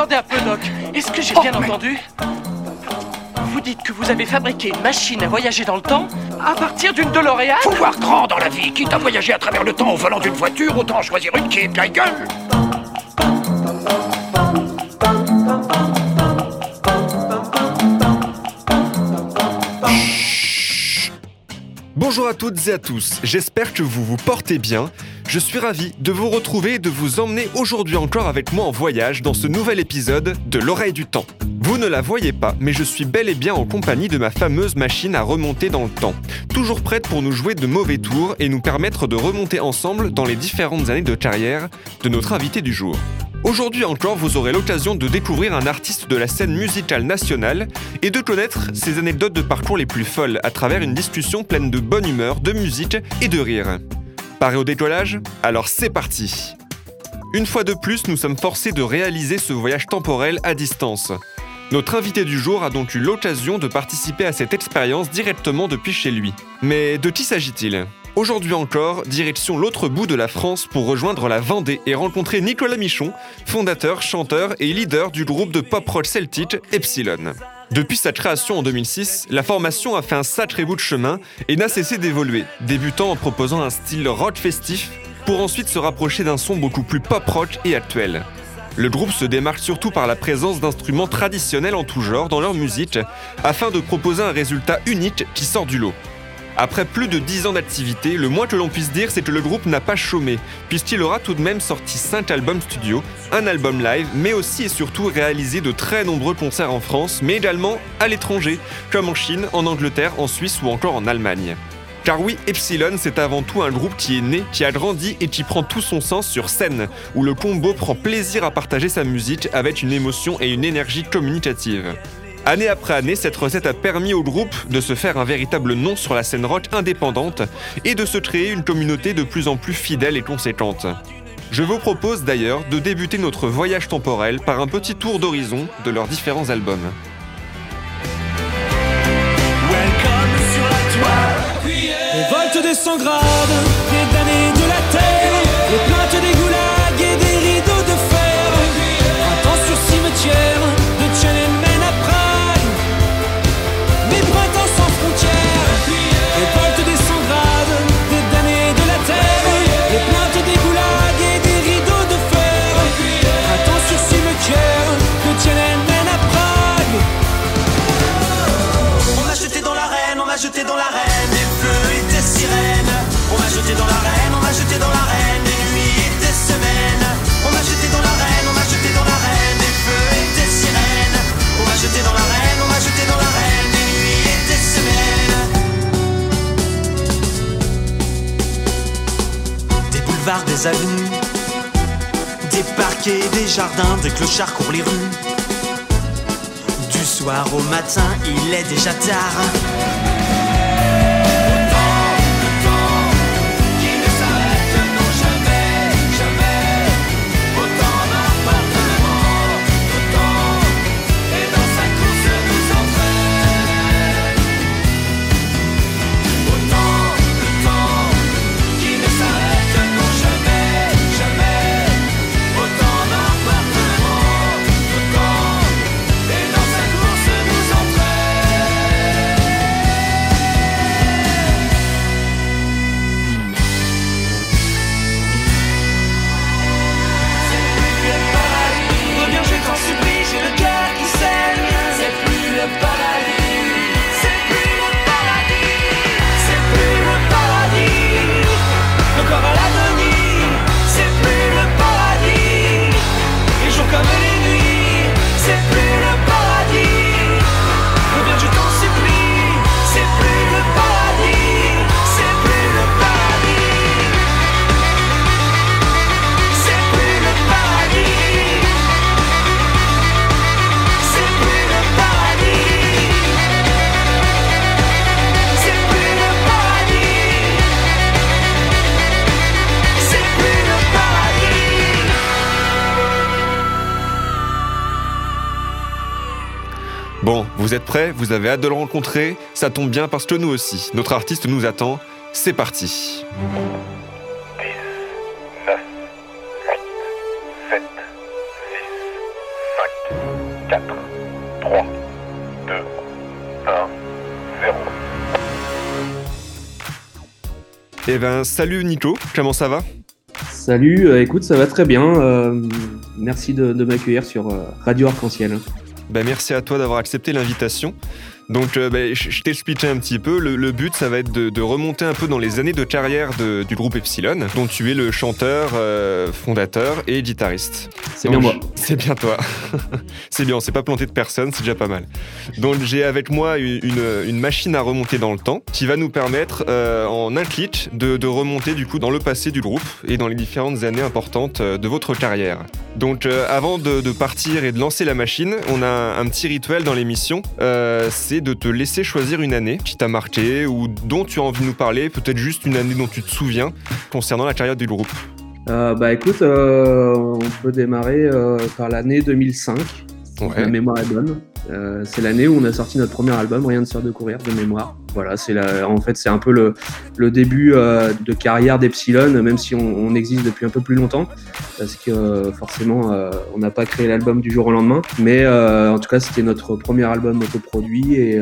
attendez un peu, Doc. Est-ce que j'ai Oh, bien mais- entendu? Vous dites que vous avez fabriqué une machine à voyager dans le temps à partir d'une DeLorean? Faut voir grand dans la vie. Quitte à voyager à travers le temps au volant d'une voiture, autant choisir une qui est bien gueule. Bonjour à toutes et à tous, j'espère que vous vous portez bien. Je suis ravi de vous retrouver et de vous emmener aujourd'hui encore avec moi en voyage dans ce nouvel épisode de L'oreille du temps. Vous ne la voyez pas, mais je suis bel et bien en compagnie de ma fameuse machine à remonter dans le temps. Toujours prête pour nous jouer de mauvais tours et nous permettre de remonter ensemble dans les différentes années de carrière de notre invité du jour. Aujourd'hui encore, vous aurez l'occasion de découvrir un artiste de la scène musicale nationale et de connaître ses anecdotes de parcours les plus folles à travers une discussion pleine de bonne humeur, de musique et de rire. Paré au décollage? Alors c'est parti Une fois de plus, nous sommes forcés de réaliser ce voyage temporel à distance. Notre invité du jour a donc eu l'occasion de participer à cette expérience directement depuis chez lui. Mais de qui s'agit-il? Aujourd'hui encore, direction l'autre bout de la France pour rejoindre la Vendée et rencontrer Nicolas Michon, fondateur, chanteur et leader du groupe de pop rock celtique Epsilon. Depuis sa création en 2006, la formation a fait un sacré bout de chemin et n'a cessé d'évoluer, débutant en proposant un style rock festif pour ensuite se rapprocher d'un son beaucoup plus pop rock et actuel. Le groupe se démarque surtout par la présence d'instruments traditionnels en tout genre dans leur musique, afin de proposer un résultat unique qui sort du lot. Après plus de 10 ans d'activité, le moins que l'on puisse dire, c'est que le groupe n'a pas chômé, puisqu'il aura tout de même sorti 5 albums studio, un album live, mais aussi et surtout réalisé de très nombreux concerts en France, mais également à l'étranger, comme en Chine, en Angleterre, en Suisse ou encore en Allemagne. Car oui, Epsilon, c'est avant tout un groupe qui est né, qui a grandi et qui prend tout son sens sur scène, où le combo prend plaisir à partager sa musique avec une émotion et une énergie communicative. Année après année, cette recette a permis au groupe de se faire un véritable nom sur la scène rock indépendante et de se créer une communauté de plus en plus fidèle et conséquente. Je vous propose d'ailleurs de débuter notre voyage temporel par un petit tour d'horizon de leurs différents albums. Welcome sur la toile. Révolte des 100 grades, des damnés de la Des avenues, des parquets, des jardins, des clochards courent les rues. Du soir au matin, il est déjà tard. Vous êtes prêts? Vous avez hâte de le rencontrer? Ça tombe bien parce que nous aussi, notre artiste nous attend. C'est parti 9, 8, 7, 6, 5, 4, 3, 2, 1, 0. Eh ben, salut Nico, comment ça va? Salut, euh, écoute, ça va très bien. euh, merci de, de m'accueillir sur euh, Radio Arc-en-Ciel. Ben, Merci à toi d'avoir accepté l'invitation. Donc, euh, ben, je t'ai expliqué un petit peu. Le, le but, ça va être de, de remonter un peu dans les années de carrière de- du groupe Epsilon, dont tu es le chanteur, euh, fondateur et guitariste. C'est bien moi. C'est bien toi. c'est bien, on s'est pas planté de personne, c'est déjà pas mal. Donc j'ai avec moi une, machine à remonter dans le temps qui va nous permettre euh, en un clic de, de remonter du coup dans le passé du groupe et dans les différentes années importantes de votre carrière. Donc avant de, partir et de lancer la machine, on a un, un petit rituel dans l'émission, euh, de te laisser choisir une année qui t'a marqué ou dont tu as envie de nous parler, peut-être juste une année dont tu te souviens concernant la carrière du groupe. Euh, bah écoute, euh, on peut démarrer euh, par l'année 2005. La mémoire est bonne. C'est l'année où on a sorti notre premier album, Rien de sort de courir, de mémoire. Voilà, c'est en fait c'est un peu le, début euh, de carrière d'Epsilon, même si on, existe depuis un peu plus longtemps, parce que euh, forcément euh, on n'a pas créé l'album du jour au lendemain. Mais en tout cas c'était notre premier album autoproduit et,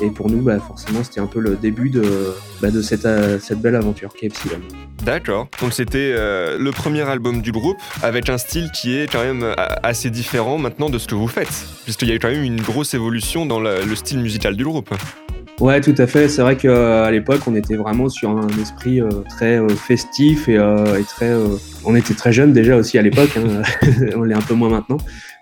et pour nous bah, forcément c'était un peu le début de, bah, cette, belle aventure qu'est Epsilon. D'accord. Donc c'était le premier album du groupe avec un style qui est quand même assez différent maintenant de ce que vous faites, puisqu'il y a eu quand même une grosse évolution dans le style musical du groupe. Ouais, tout à fait. C'est vrai qu'à l'époque, on était vraiment sur un esprit euh, très euh, festif et, euh, très. euh, on était très jeunes déjà aussi à l'époque. hein. on l'est un peu moins maintenant.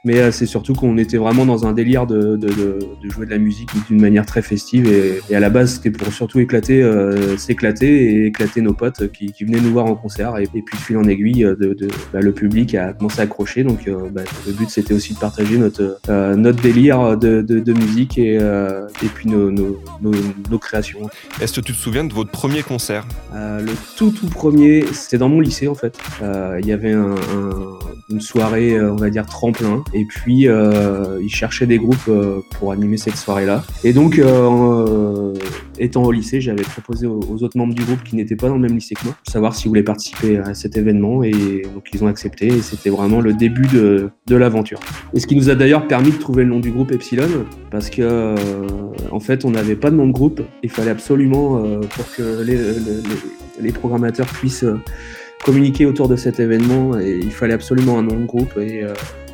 Mais euh, c'est surtout qu'on était vraiment dans un délire de, de, de, de jouer de la musique d'une manière très festive. Et, et à la base, c'était pour surtout éclater, euh, s'éclater et éclater nos potes qui, qui venaient nous voir en concert. Et, et puis, de fil en aiguille, euh, de, de, bah, le public a commencé à accrocher. Donc, euh, bah, le but, c'était aussi de partager notre, euh, notre délire de, de, de musique et, euh, et puis nos, nos, nos, nos créations. Est-ce que tu te souviens de votre premier concert? Euh, le tout tout premier, c'était dans mon lycée en fait. Euh, Il y avait un- un- une soirée, on va dire tremplin, et puis euh, ils cherchaient des groupes euh, pour animer cette soirée-là. Et donc, euh, étant au lycée, j'avais proposé aux, autres membres du groupe qui n'étaient pas dans le même lycée que moi, de savoir s'ils voulaient participer à cet événement, et donc ils ont accepté. Et c'était vraiment le début de, de l'aventure. Et ce qui nous a d'ailleurs permis de trouver le nom du groupe Epsilon, parce que en fait, on n'avait pas de nom de groupe. Il fallait absolument pour que les, les- programmateurs puissent communiquer autour de cet événement, et il fallait absolument un nom de groupe. Et,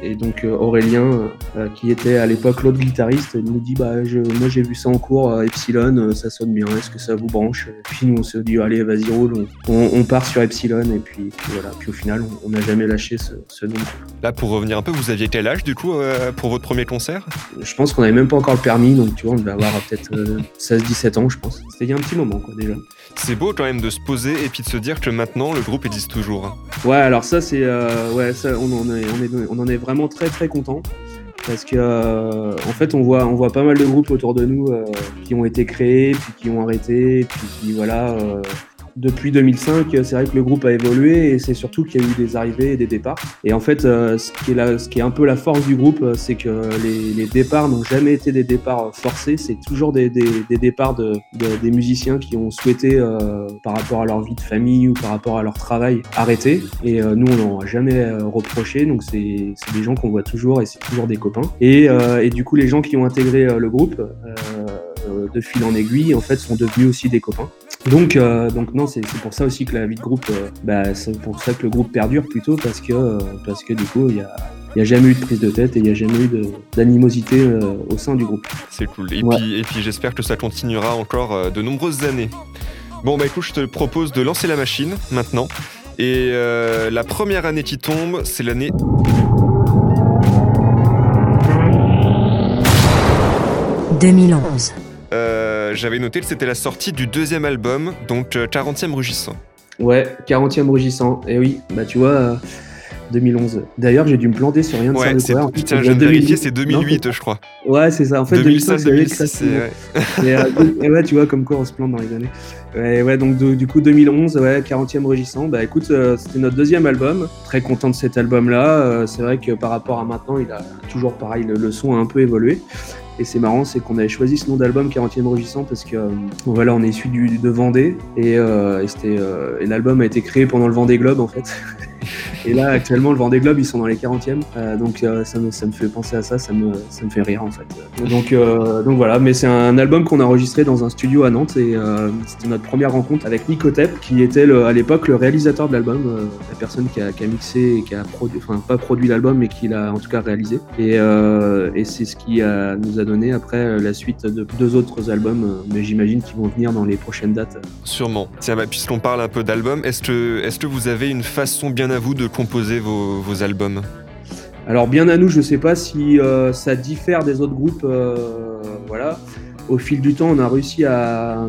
et donc euh, Aurélien, euh, qui était à l'époque l'autre guitariste, nous dit bah je, moi j'ai vu ça en cours, euh, Epsilon, euh, ça sonne bien, est-ce que ça vous branche? Et Puis nous on se dit allez vas-y roule, on, part sur Epsilon et puis, puis voilà. Puis au final on n'a jamais lâché ce, ce nom. Là, pour revenir un peu, vous aviez quel âge du coup euh, pour votre premier concert? Je pense qu'on avait même pas encore le permis, donc tu vois on devait avoir euh, peut-être 16-17 ans je pense. C'était il y a un petit moment quoi déjà. C'est beau quand même de se poser et puis de se dire que maintenant le groupe existe toujours. Ouais, alors ça c'est euh, ouais, ça, on en est on en est vraiment très très content parce que euh, en fait on voit on voit pas mal de groupes autour de nous euh, qui ont été créés puis qui ont arrêté puis qui voilà euh, depuis 2005, c'est vrai que le groupe a évolué et c'est surtout qu'il y a eu des arrivées et des départs. Et en fait, euh, ce, qui est ce qui est un peu la force du groupe, euh, c'est que les, les départs n'ont jamais été des départs forcés, c'est toujours des, des- des départs de, de- des musiciens qui ont souhaité, euh, par rapport à leur vie de famille ou par rapport à leur travail, arrêter. Et euh, nous, on n'en a jamais euh, reproché, donc c'est des gens qu'on voit toujours et c'est toujours des copains. Et, euh, et du coup, les gens qui ont intégré euh, le groupe, euh, euh, de fil en aiguille, en fait, sont devenus aussi des copains. Donc, euh, donc non, c'est pour ça aussi que la vie de groupe, euh, bah, c'est pour ça que le groupe perdure plutôt parce que euh, parce que du coup, il y a il n'y a jamais eu de prise de tête et il n'y a jamais eu d'animosité euh, au sein du groupe. C'est cool. Et Ouais. puis, et puis j'espère que ça continuera encore euh, de nombreuses années. Bon, bah écoute, je te propose de lancer la machine maintenant. Et euh, la première année qui tombe, c'est l'année 2011. Euh, J'avais noté que c'était la sortie du deuxième album, donc euh, 40e Rugissant. Ouais, 40e rugissant. Et oui, bah tu vois, euh, 2011. D'ailleurs, j'ai dû me planter sur rien de ça Ouais, de c'est, couvert. putain, je viens de 2008. vérifier, c'est Non, 2008, je crois. Ouais, c'est ça. En fait, 2005, 2005, c'est l'année de 2006, c'est... création. ouais. Et, euh, et ouais, tu vois, comme quoi on se plante dans les années. Ouais, ouais donc de- du coup 2011, ouais, 40e rugissant. Bah écoute, euh, c'était notre deuxième album. Très content de cet album-là. Euh, c'est vrai que par rapport à maintenant, il a toujours pareil, le, le son a un peu évolué. Et c'est marrant, c'est qu'on avait choisi ce nom d'album 40e rugissant parce que euh, voilà, on est issu du, de Vendée et, euh, et euh, et l'album a été créé pendant le Vendée Globe en fait. Et là, actuellement, le Vendée Globe, ils sont dans les 40e. Euh, donc euh, ça, me, fait penser à ça, ça me, fait rire en fait. Donc, euh, donc voilà, mais c'est un album qu'on a enregistré dans un studio à Nantes et c'était notre première rencontre avec Nicotep, qui était à l'époque le réalisateur de l'album, la personne qui a, mixé et qui a produit, enfin pas produit l'album, mais qui l'a en tout cas réalisé. Et, c'est ce qui nous a donné après la suite de deux autres albums, mais j'imagine qu'ils vont venir dans les prochaines dates. Sûrement. Tiens, bah, puisqu'on parle un peu d'albums, est-ce que, est que vous avez une façon bien à vous de composer vos, albums Alors bien à nous, je sais pas si euh, ça diffère des autres groupes. euh, voilà. Au fil du temps, on a réussi à,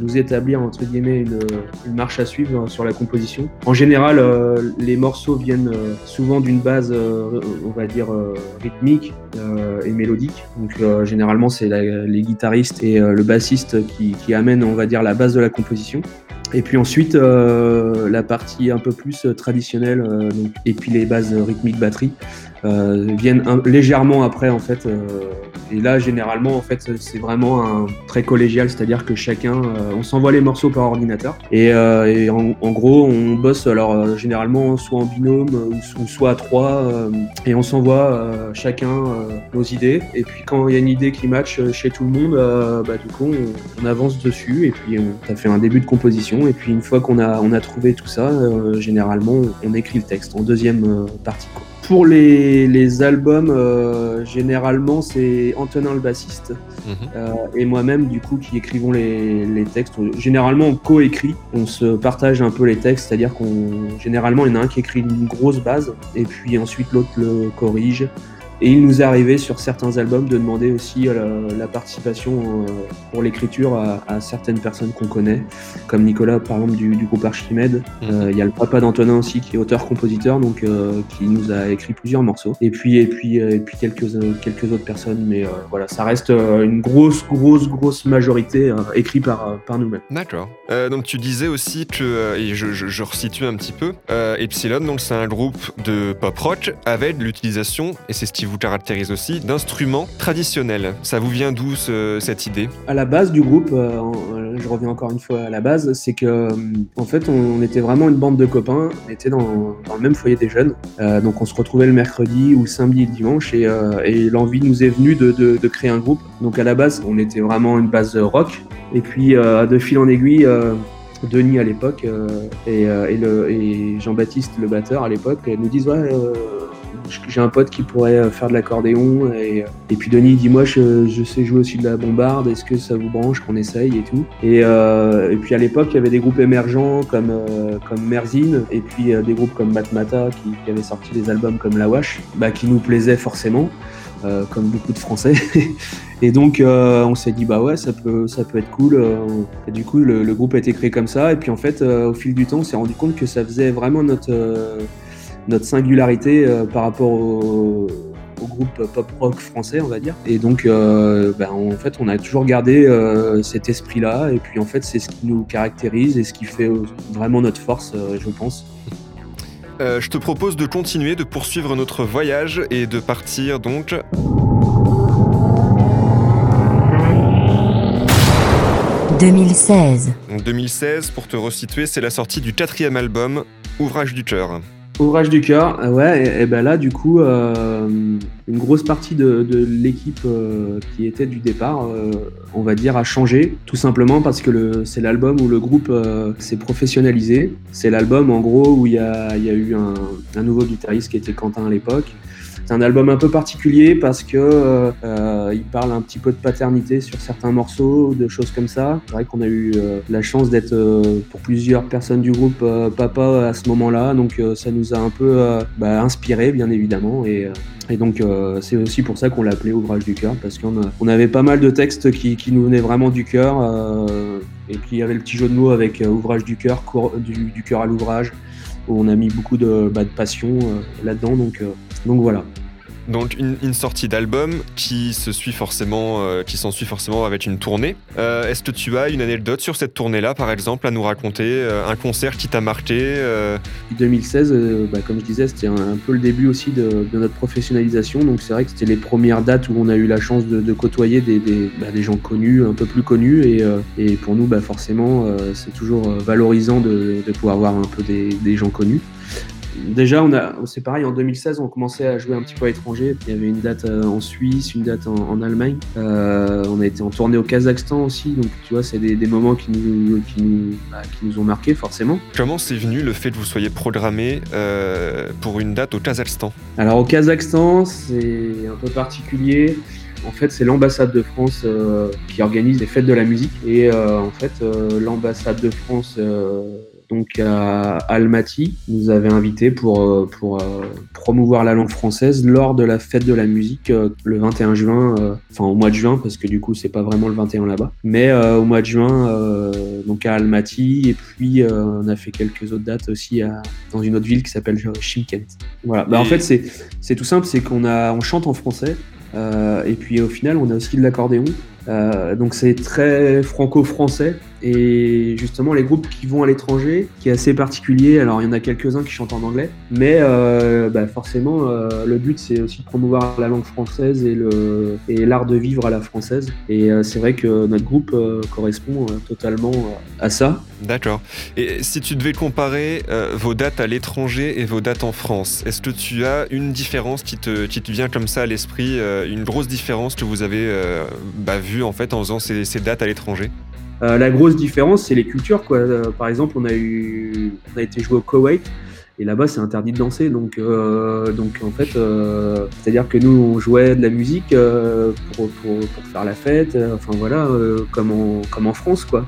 nous établir entre guillemets une, marche à suivre sur la composition. En général, euh, les morceaux viennent souvent d'une base, on va dire rythmique et mélodique. Donc généralement, c'est les guitaristes et le bassiste qui, qui amènent, on va dire, la base de la composition. Et puis ensuite, euh, la partie un peu plus euh, traditionnelle, euh, et puis les bases rythmiques batterie, viennent un- légèrement après en fait. euh, et là, généralement, en fait, c'est vraiment très collégial, c'est-à-dire que chacun, euh, on s'envoie les morceaux par ordinateur. Et, euh, en, gros, on bosse alors euh, généralement soit en binôme euh, ou, soit à trois, euh, et on s'envoie euh, chacun euh, nos idées. Et puis quand il y a une idée qui match euh, chez tout le monde, euh, bah, du coup, on, avance dessus et puis on ça fait un début de composition. Et puis une fois qu'on a, on a trouvé tout ça, euh, généralement, on écrit le texte en deuxième euh, partie. Pour les, les albums, euh, généralement, c'est Antonin le bassiste Mhm. euh, et moi-même, du coup, qui écrivons les, les textes. Généralement, on coécrit, on se partage un peu les textes, c'est-à-dire qu'on, généralement, il y en a un qui écrit une grosse base et puis ensuite l'autre le corrige. Et il nous est arrivé sur certains albums de demander aussi euh, la, participation euh, pour l'écriture à, à certaines personnes qu'on connaît, comme Nicolas par exemple du, du groupe Archimède. Euh, Il y a le papa d'Antonin aussi qui est auteur-compositeur, donc qui nous a écrit plusieurs morceaux. Et puis et puis et puis quelques quelques autres personnes, mais voilà, ça reste une grosse grosse grosse majorité écrit par par nous-mêmes. D'accord. Donc tu disais aussi que, et je, je, je resitue un petit peu, Epsilon, donc c'est un groupe de pop rock avec l'utilisation, et c'est ce qui vous caractérise aussi, d'instruments traditionnels. Ça vous vient d'où ce- cette idée? À la base du groupe, euh, euh, je reviens encore une fois à la base, c'est que euh, en fait on, était vraiment une bande de copains, on était dans, dans le même foyer des jeunes, donc on se retrouvait le mercredi ou le samedi et le dimanche et, l'envie nous est venue de, créer un groupe. Donc à la base on était vraiment une base rock et puis de fil en aiguille. Denis à l'époque et, euh, Jean-Baptiste le batteur à l'époque nous disent ouais j'ai un pote qui pourrait euh, faire de l'accordéon et, euh, puis Denis dit moi je, sais jouer aussi de la bombarde est-ce que ça vous branche qu'on essaye et tout? Et, euh, puis à l'époque il y avait des groupes émergents comme comme Merzine et puis des groupes comme Matmata qui, avaient sorti des albums comme La Wash bah, qui nous plaisaient forcément comme beaucoup de Français. Et donc on s'est dit bah ouais ça peut ça peut être cool et du coup le, groupe a été créé comme ça. Et puis en fait au fil du temps on s'est rendu compte que ça faisait vraiment notre notre singularité euh, par rapport au, au groupe pop rock français, on va dire. Et donc, euh, ben, en fait, on a toujours gardé euh, cet esprit-là. Et puis, en fait, c'est ce qui nous caractérise et ce qui fait vraiment notre force, euh, je pense. Euh, Je te propose de continuer, de poursuivre notre voyage et de partir donc 2016. En 2016, pour te resituer, c'est la sortie du quatrième album, Ouvrage du cœur. Ouvrage du cœur, euh, ouais, et, et ben là, du coup, euh, une grosse partie de, de l'équipe euh, qui était du départ, euh, on va dire, a changé, tout simplement parce que c'est l'album où le groupe s'est professionnalisé. C'est l'album, en gros, où il y a, y a eu un, un nouveau guitariste qui était Quentin à l'époque. C'est un album un peu particulier parce que euh, euh, il parle un petit peu de paternité sur certains morceaux, de choses comme ça. C'est vrai qu'on a eu euh, la chance d'être euh, pour plusieurs personnes du groupe papa à ce moment-là, donc ça nous a un peu bah, inspiré bien évidemment. Et, donc c'est aussi pour ça qu'on l'a appelé Ouvrage du cœur parce qu'on avait pas mal de textes qui, nous venaient vraiment du cœur et puis il y avait le petit jeu de mots avec Ouvrage du cœur, du, cœur à l'ouvrage où on a mis beaucoup de, bah, de passion là-dedans. Donc, donc voilà. Donc une, une sortie d'album qui se suit forcément, euh, qui s'ensuit forcément avec une tournée. Euh, Est-ce que tu as une anecdote sur cette tournée-là, par exemple, à nous raconter euh, Un concert qui t'a marqué euh, 2016, euh, bah, comme je disais, c'était un, un peu le début aussi de, de notre professionnalisation. Donc c'est vrai que c'était les premières dates où on a eu la chance de, de côtoyer des, des, bah, des gens connus, un peu plus connus. Et, et pour nous, bah, forcément, c'est toujours valorisant de, de pouvoir voir un peu des, des gens connus. Déjà, on a, c'est pareil, en 2016, on commençait à jouer un petit peu à l'étranger. Il y avait une date euh, en Suisse, une date en, en Allemagne. Euh, on a été en tournée au Kazakhstan aussi. Donc, tu vois, c'est des, des moments qui nous, qui, nous, bah, qui nous ont marqué forcément. Comment c'est venu le fait que vous soyez programmé euh, pour une date au Kazakhstan? Alors, au Kazakhstan, c'est un peu particulier. En fait, c'est l'ambassade de France euh, qui organise les fêtes de la musique. Et euh, en fait, l'ambassade de France, euh, donc à Almaty, nous avait invités pour, euh, pour euh, promouvoir la langue française lors de la fête de la musique euh, le 21 juin, enfin au mois de juin, parce que du coup, c'est pas vraiment le 21 là-bas, mais au mois de juin, donc à Almaty. Et puis, on a fait quelques autres dates aussi à, dans une autre ville qui s'appelle Chimkent. Voilà. Bah, en fait, c'est c'est tout simple, c'est qu'on a, on chante en français. Euh, et puis au final, on a aussi de l'accordéon. Euh, donc c'est très franco-français. Et justement, les groupes qui vont à l'étranger, qui est assez particulier, alors il y en a quelques-uns qui chantent en anglais, mais euh, bah, forcément, euh, le but c'est aussi de promouvoir la langue française et l'art de vivre à la française. Et euh, c'est vrai que notre groupe correspond totalement à ça. D'accord. Et si tu devais comparer vos dates à l'étranger et vos dates en France, est-ce que tu as une différence qui te, vient comme ça à l'esprit, une grosse différence que vous avez bah, vue en fait en faisant ces, dates à l'étranger? La grosse différence, c'est les cultures. Quoi. Euh, par exemple, on a, eu, on a été joué au Koweït. Et là-bas, c'est interdit de danser. Donc, euh, donc en fait, euh, c'est-à-dire que nous, on jouait de la musique euh, pour, pour, pour faire la fête. euh, Enfin voilà, euh, comme, en, comme en France, quoi.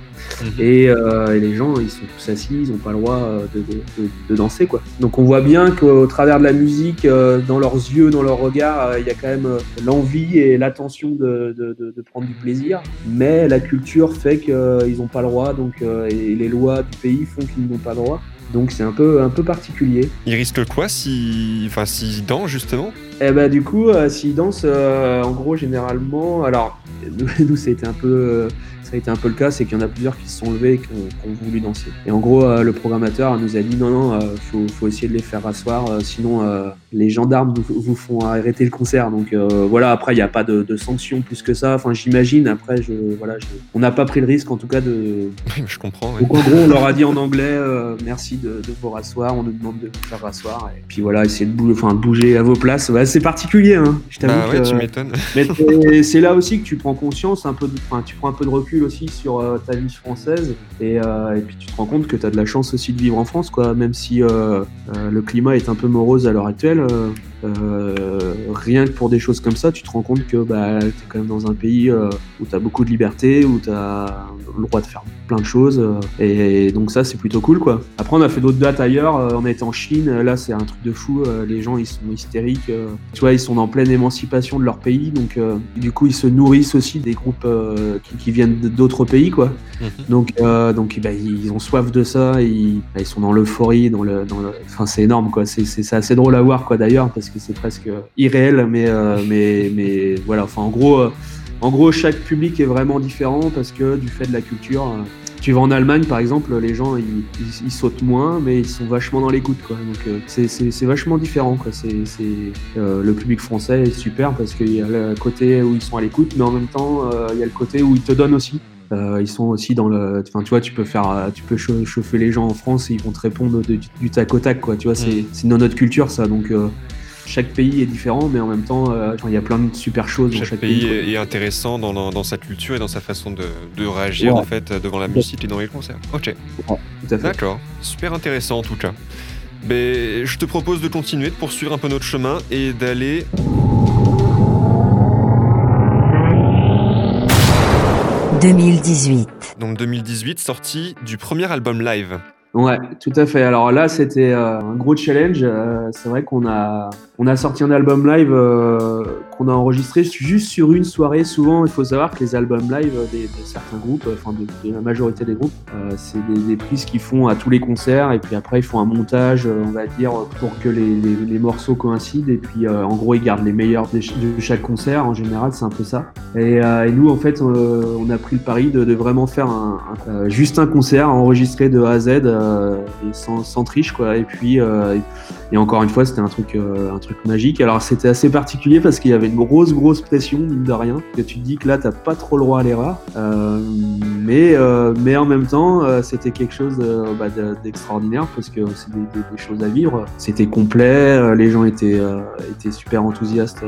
Et, euh, et les gens, ils sont tous assis, ils n'ont pas le droit de, de, de, de danser, quoi. Donc on voit bien qu'au travers de la musique, euh, dans leurs yeux, dans leur regard, euh, il y a quand même l'envie et l'attention de, de, de, de prendre du plaisir. Mais la culture fait qu'ils n'ont pas le droit, donc euh, et les lois du pays font qu'ils n'ont pas le droit. Donc c'est un peu, un peu particulier. Ils risquent quoi si, enfin, s'ils dansent justement? Et bah du coup, euh, s'ils dansent, euh, en gros, généralement, alors nous, nous, ça a été un peu, euh, ça a été un peu le cas, c'est qu'il y en a plusieurs qui se sont levés et qui ont, qui ont voulu danser. Et en gros, euh, le programmateur nous a dit non, non, euh, faut, faut essayer de les faire rasseoir, euh, sinon euh, les gendarmes vous, vous font arrêter le concert. Donc euh, voilà, après il n'y a pas de, de sanctions plus que ça. Enfin, j'imagine. Après, je, voilà, je- on n'a pas pris le risque, en tout cas, de. Oui, je comprends. ouais. Donc en gros, on leur a dit en anglais, euh, merci de, de vous rasseoir. On nous demande de vous faire rasseoir. Et puis voilà, essayez de bouger, enfin, bouger à vos places. Ouais, c'est particulier, hein. Je t'avoue Bah ouais, que- tu m'étonnes. mais c'est- là aussi que tu prends conscience un peu, de, enfin, tu prends un peu de recul aussi sur euh, ta vie française et, euh, et puis tu te rends compte que tu as de la chance aussi de vivre en France, quoi. Même si euh, le climat est un peu morose à l'heure actuelle, euh, rien que pour des choses comme ça, tu te rends compte que bah, tu es quand même dans un pays euh, où tu as beaucoup de liberté, où tu as le droit de faire plein de choses euh, et, donc ça c'est plutôt cool, quoi. Après on a fait d'autres dates ailleurs, on a été en Chine, là c'est un truc de fou, les gens ils sont hystériques, tu vois, ils sont en pleine émancipation de leur pays, donc du coup ils se nourrissent aussi des groupes qui, qui viennent d'autres pays, quoi. Mhm. Donc, donc bah, ils ont soif de ça, ils, bah, ils sont dans l'euphorie, dans le, dans le... enfin c'est énorme, quoi. C'est, assez drôle à voir, quoi, d'ailleurs, parce que c'est presque irréel, mais, euh, mais, mais voilà. Enfin, en gros, euh, en gros, chaque public est vraiment différent parce que du fait de la culture. euh, tu vas en Allemagne, par exemple, les gens ils, ils- ils sautent moins, mais ils sont vachement dans l'écoute, quoi. Donc c'est, vachement différent, quoi. C'est, c'est, le public français est super parce qu'il y a le côté où ils sont à l'écoute, mais en même temps, il y a le côté où ils te donnent aussi. Euh, ils sont aussi dans le. Enfin, tu vois, tu peux faire, tu peux chau- chauffer les gens en France et ils vont te répondre de- du, du tac au tac, quoi. Tu vois, c'est, c'est dans notre culture, ça. Donc, euh, chaque pays est différent, mais en même temps, euh, il y a plein de super choses dans Chaque, chaque pays pays. est, intéressant dans, dans- dans sa culture et dans sa façon de, de réagir Ouais. en fait devant la musique et dans les concerts. Ok, Tout à fait. d'accord, super intéressant en tout cas. Mais je te propose de continuer, de poursuivre un peu notre chemin et d'aller 2018. donc 2018 sortie du premier album live. Ouais, tout à fait. Alors là, c'était euh, un gros challenge. Euh, c'est vrai qu'on a, on a sorti un album live euh, qu'on a enregistré juste sur une soirée. Souvent, il faut savoir que les albums live de certains groupes, enfin de, la majorité des groupes, c'est des, des prises qu'ils font à tous les concerts et puis après ils font un montage, on va dire, pour que les, les, morceaux coïncident et puis en gros ils gardent les meilleurs de, ch- de chaque concert. En général, c'est un peu ça. Et, nous, en fait, on a pris le pari de, vraiment faire un, un- juste un concert enregistré de A à Z sans, sans triche, quoi. Et puis, euh, Et encore une fois, c'était un truc, euh, un truc magique. Alors c'était assez particulier parce qu'il y avait une grosse, grosse pression, mine de rien. Que tu te dis que là, t'as pas trop le droit à l'erreur. Euh, mais, euh, mais en même temps, euh, c'était quelque chose euh, bah, de- d'extraordinaire parce que c'est des, des- choses à vivre. C'était complet, euh, les gens étaient, étaient super enthousiastes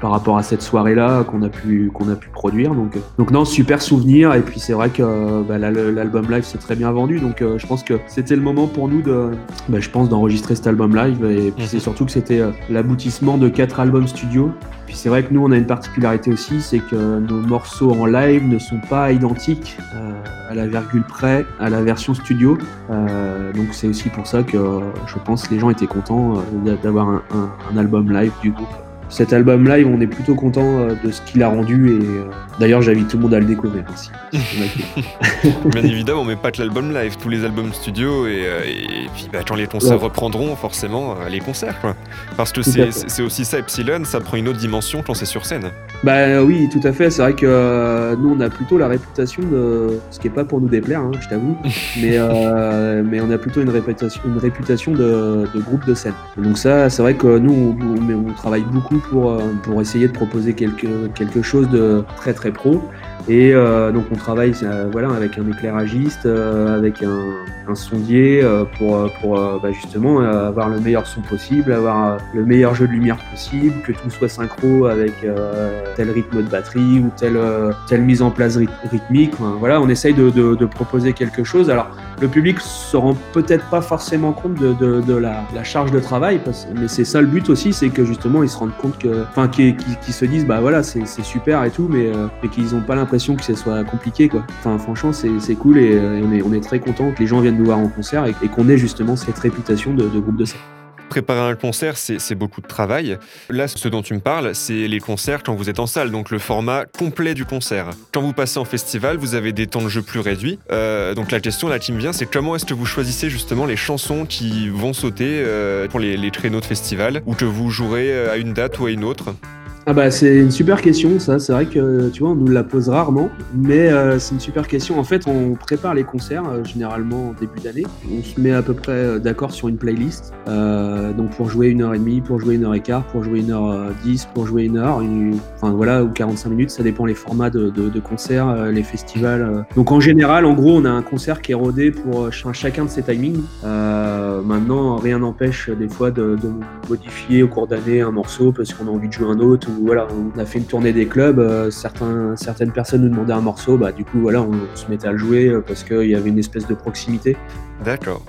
par rapport à cette soirée-là qu'on a pu qu'on a pu produire. Donc, donc non, super souvenir. Et puis c'est vrai que bah, l'album live s'est très bien vendu. Donc je pense que c'était le moment pour nous de, bah, je pense, d'enregistrer cet album live. Et puis c'est surtout que c'était euh, l'aboutissement de quatre albums studio. Puis c'est vrai que nous, on a une particularité aussi, c'est que nos morceaux en live ne sont pas identiques euh, à la virgule près à la version studio. Euh, donc c'est aussi pour ça que je pense que les gens étaient contents d'avoir un, un- un album live du groupe. Cet album live, on est plutôt content euh, de ce qu'il a rendu et euh, d'ailleurs j'invite tout le monde à le découvrir aussi. Bien évidemment, mais pas que l'album live, tous les albums studio et, euh, et puis bah, quand les concerts Ouais. reprendront, forcément, les concerts quoi. Parce que c'est aussi ça, Epsilon, ça prend une autre dimension quand c'est sur scène. Bah oui, tout à fait. C'est vrai que euh, nous, on a plutôt la réputation de, ce qui est pas pour nous déplaire, hein, je t'avoue, mais euh, mais on a plutôt une réputation, une réputation de, de groupe de scène. Donc ça, c'est vrai que nous, on, on travaille beaucoup pour euh, pour essayer de proposer quelque quelque chose de très très pro. Et euh, donc on travaille euh, voilà avec un éclairagiste, euh, avec un, un sondier euh, pour euh, pour bah, justement avoir le meilleur son possible, avoir le meilleur jeu de lumière possible, que tout soit synchro avec tel rythme de batterie ou telle telle mise en place ryth- rythmique. Enfin, voilà, on essaye de, de, de proposer quelque chose. Alors le public se rend peut-être pas forcément compte de, de, la, la charge de travail, parce, mais c'est ça le but aussi, c'est que justement ils se rendent compte que, enfin, qu'ils qu'ils se disent bah voilà c'est super et tout, mais mais qu'ils ont pas l'impression que ce soit compliqué quoi. Enfin franchement c'est cool et, euh, et on est on est très content que les gens viennent nous voir en concert et, qu'on ait justement cette réputation de, groupe de scène. Préparer un concert, c'est beaucoup de travail. Là, ce dont tu me parles, c'est les concerts quand vous êtes en salle, donc le format complet du concert. Quand vous passez en festival, vous avez des temps de jeu plus réduits. Euh, donc la question là qui me vient, c'est comment est-ce que vous choisissez justement les chansons qui vont sauter euh, pour les, les créneaux de festival ou que vous jouerez à une date ou à une autre? Ah bah c'est une super question ça, c'est vrai que tu vois on nous la pose rarement, mais euh, c'est une super question. En fait on prépare les concerts euh, généralement en début d'année, on se met à peu près euh, d'accord sur une playlist, euh, donc pour jouer une heure et demie, pour jouer une heure et quart, pour jouer une heure euh, dix, pour jouer une heure, une- enfin voilà ou 45 minutes, ça dépend les formats de, de, de concerts, les festivals. Donc en général en gros on a un concert qui est rodé pour ch- chacun de ses timings. Maintenant rien n'empêche des fois de, de modifier au cours d'année un morceau parce qu'on a envie de jouer un autre voilà on a fait une tournée des clubs euh, certains certaines personnes nous demandaient un morceau bah du coup voilà on, se mettait à le jouer euh, parce qu'il y avait une espèce de proximité D'accord.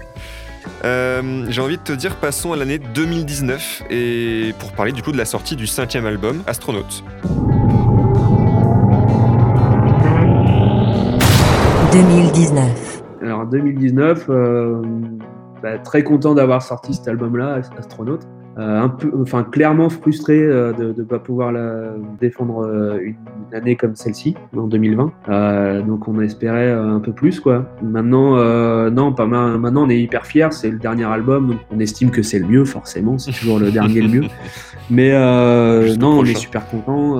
Euh, J'ai envie de te dire, passons à l'année 2019 et pour parler du coup de la sortie du cinquième album, Astronaute. 2019. alors 2019 euh, bah, très content d'avoir sorti cet album là Astronaute Euh, un peu enfin clairement frustré euh, de ne pas pouvoir la défendre euh, une, une année comme celle-ci en 2020 Euh, donc on espérait un peu plus quoi. Maintenant non pas mal maintenant on est hyper fiers c'est le dernier album donc on estime que c'est le mieux forcément c'est toujours le dernier le mieux. Mais non on est super content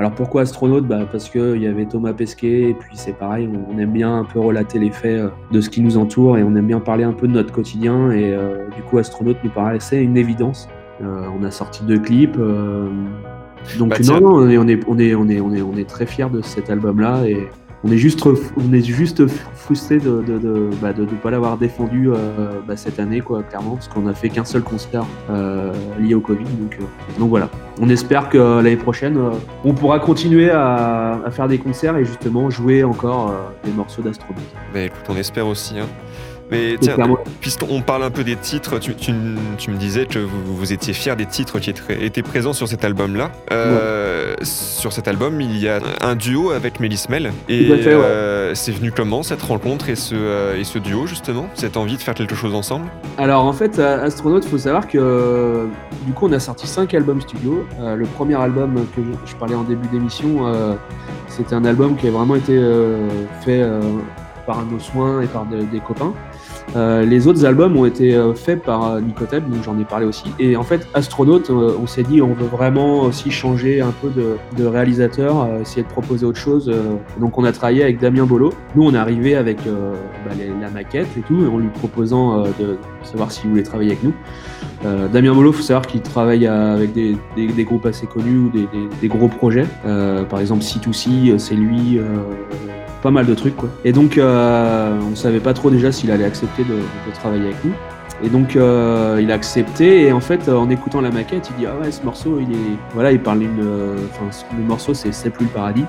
alors pourquoi astronaute? Bah Parce qu'il y avait Thomas Pesquet, et puis c'est pareil, on, aime bien un peu relater les faits euh, de ce qui nous entoure et on aime bien parler un peu de notre quotidien. Et euh, du coup, astronaute nous paraissait une évidence. Euh, on a sorti deux clips. euh, donc Bah, non, non, on est, on, est, on, est, on, est, on, est, on est très fiers de cet album-là et on est juste, on frustré de ne bah, pas l'avoir défendu euh, bah, cette année, quoi, clairement, parce qu'on a fait qu'un seul concert euh, lié au Covid. Donc, euh, donc voilà. On espère que l'année prochaine, on pourra continuer à, faire des concerts et justement jouer encore des morceaux d'astronaute. Bah écoute, on espère aussi. Hein. Mais tiens, puisqu'on parle un peu des titres, tu, tu- tu me disais que vous, vous étiez fier des titres qui étaient, présents sur cet album-là. Euh, Sur cet album, il y a un duo avec Mélis Mel. Et ouais. euh, c'est venu comment cette rencontre et ce, euh, et ce duo justement? Cette envie de faire quelque chose ensemble? Alors en fait, à Astronaute, il faut savoir que du coup, on a sorti cinq albums studio. Le premier album que je, je parlais en début d'émission, c'était un album qui a vraiment été fait par nos soins et par de- des copains. Euh, les autres albums ont été euh, faits par euh, donc j'en ai parlé aussi. Et en fait, Astronaute, euh, on s'est dit on veut vraiment aussi changer un peu de, réalisateur, essayer de proposer autre chose. donc on a travaillé avec Damien Bolo. Nous, on est arrivé avec bah, la maquette et tout, en lui proposant de savoir s'il voulait travailler avec nous. Euh, Damien Bolo, faut savoir qu'il travaille avec des, des- groupes assez connus ou des, des- gros projets. Euh, par exemple, C2C, euh, c'est lui. euh, pas mal de trucs quoi. Et donc on savait pas trop déjà s'il allait accepter de travailler avec nous. Et donc euh, il a accepté. Et en fait euh, en écoutant la maquette il dit ah ouais ce morceau il est voilà il parle d'une euh, enfin le morceau c'est c'est plus le paradis.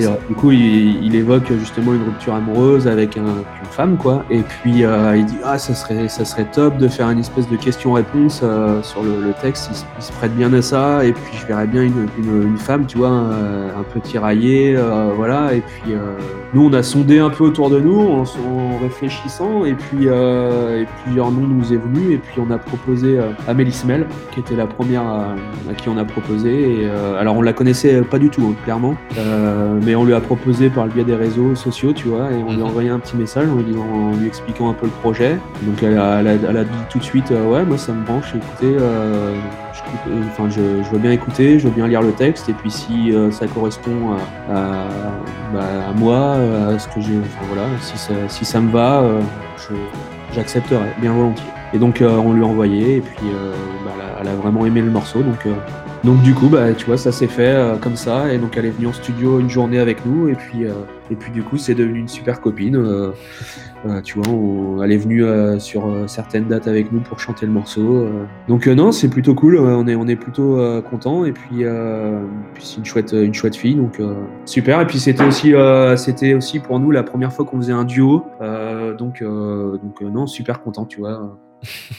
Et euh, du coup il, il évoque justement une rupture amoureuse avec un- une femme quoi. Et puis il dit ah ça serait ça serait top de faire une espèce de question-réponse sur le, le texte. Il, se- il se prête bien à ça. Et puis je verrais bien une, une, une femme tu vois euh, un peu tiraillée voilà. Et puis nous on a sondé un peu autour de nous en, en réfléchissant. Et puis et plusieurs noms nous est venu et puis on a proposé euh, Amélie Smel qui était la première à, à qui on a proposé et euh, alors on la connaissait pas du tout hein, clairement euh, mais on lui a proposé par le biais des réseaux sociaux tu vois et on lui a envoyé un petit message en lui, disant- en lui expliquant un peu le projet donc elle a, elle a, elle a dit tout de suite euh, ouais moi ça me branche écoutez euh, euh, enfin je, je veux bien écouter je veux bien lire le texte et puis si euh, ça correspond à, à, bah, à moi à ce que j'ai enfin voilà si ça, si ça me va euh, je j'accepterais bien volontiers. Et donc euh, on lui a envoyé et puis euh, bah, elle, a, elle a vraiment aimé le morceau donc euh, donc du coup bah tu vois ça s'est fait euh, comme ça et donc elle est venue en studio une journée avec nous et puis euh, et puis du coup c'est devenu une super copine euh, tu vois on- elle est venue sur certaines dates avec nous pour chanter le morceau donc non c'est plutôt cool on est on est plutôt content et puis puis c'est une chouette une chouette fille donc super et puis c'était aussi c'était aussi pour nous la première fois qu'on faisait un duo donc donc non super content tu vois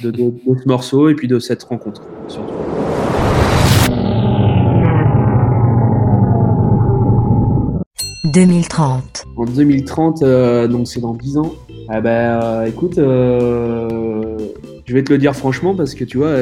de, de- de ce morceau et puis de cette rencontre surtout. 2030. En 2030, euh, donc c'est dans 10 ans. Ah bah euh, écoute, euh, je vais te le dire franchement parce que tu vois,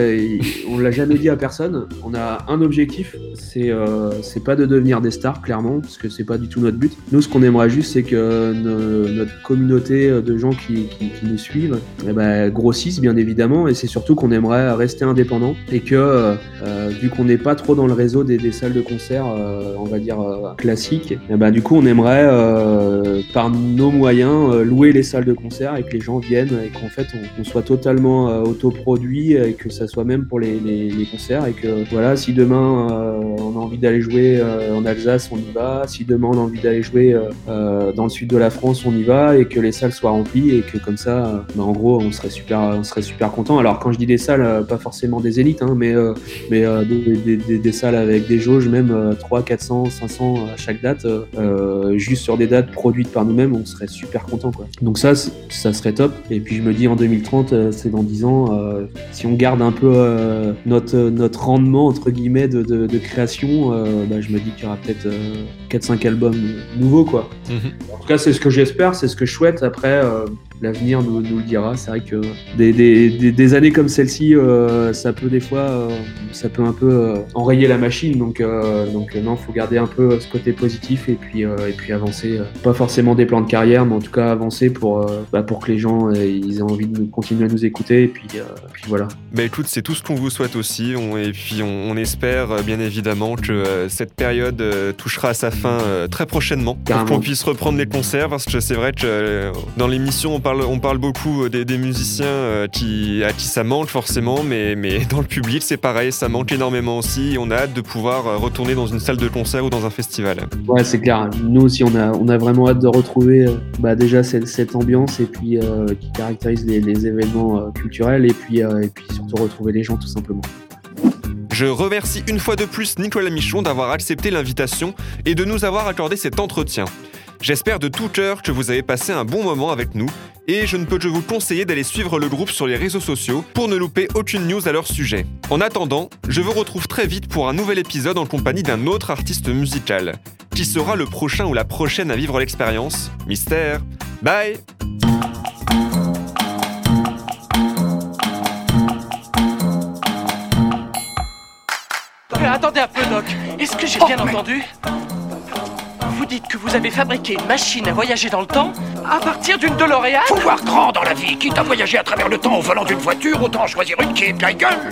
on l'a jamais dit à personne. On a un objectif, c'est euh, c'est pas de devenir des stars clairement, parce que c'est pas du tout notre but. Nous, ce qu'on aimerait juste, c'est que no- notre communauté de gens qui, qui, qui nous suivent, eh ben, grossisse bien évidemment, et c'est surtout qu'on aimerait rester indépendant et que euh, euh, vu qu'on n'est pas trop dans le réseau des, des salles de concert, euh, on va dire euh, classiques, eh ben, du coup, on aimerait euh, par nos moyens louer les salles de concert et que les gens viennent et qu'en fait on, on soit totalement autoproduit et que ça soit même pour les, concerts et que voilà si demain euh, on a envie d'aller jouer euh, en Alsace on y va. Si demain on a envie d'aller jouer euh, euh, dans le sud de la France on y va et que les salles soient remplies et que comme ça euh, bah, en gros on serait super content. Alors quand je dis des salles euh, pas forcément des élites hein, mais euh, euh, des, salles avec des jauges même euh, 3 400 500 à chaque date euh, euh, juste sur des dates produites par nous-mêmes on serait super content quoi. Donc ça ça serait top. Et puis je me dis en 2030 euh, c'est dans 10 ans euh, si on garde un peu euh, notre notre rendement entre guillemets de, de, de création euh, bah, je me dis qu'il y aura peut-être 4-5 albums nouveaux quoi en tout cas, c'est ce que j'espère, c'est ce que je souhaite. Après, l'avenir nous, nous le dira. C'est vrai que des, des, des, des années comme celle-ci, euh, ça peut des fois, euh, ça peut un peu euh, enrayer la machine. Donc, donc non, faut garder un peu ce côté positif et puis, et puis avancer. pas forcément des plans de carrière, mais en tout cas avancer pour, bah, pour que les gens ils aient envie de continuer à nous écouter. Et puis, puis voilà. Bah écoute, c'est tout ce qu'on vous souhaite aussi. On- et puis on, on espère bien évidemment que cette période touchera à sa fin très prochainement. Pour qu'on puisse reprendre les concerts. Parce que c'est vrai que dans l'émission, on parle, on parle beaucoup euh, des, des musiciens euh, qui, à qui ça manque forcément. Mais, mais dans le public, c'est pareil, ça manque énormément aussi. On a hâte de pouvoir euh, retourner dans une salle de concert ou dans un festival. Ouais, c'est clair. Nous aussi, on a, on a vraiment hâte de retrouver bah, déjà cette, cette ambiance et puis euh, qui caractérise les, les événements culturels et puis, euh, et puis surtout retrouver les gens tout simplement. Je remercie une fois de plus Nicolas Michon d'avoir accepté l'invitation et de nous avoir accordé cet entretien. J'espère de tout cœur que vous avez passé un bon moment avec nous et je ne peux que vous conseiller d'aller suivre le groupe sur les réseaux sociaux pour ne louper aucune news à leur sujet. En attendant, je vous retrouve très vite pour un nouvel épisode en compagnie d'un autre artiste musical. Qui sera le prochain ou la prochaine à vivre l'expérience? Mystère Bye Euh, attendez un peu, Doc. Est-ce que j'ai bien entendu? Vous dites que vous avez fabriqué une machine à voyager dans le temps à partir d'une DeLorean Faut voir grand dans la vie. Quitte à voyager à travers le temps au volant d'une voiture, autant choisir une qui est plein gueule.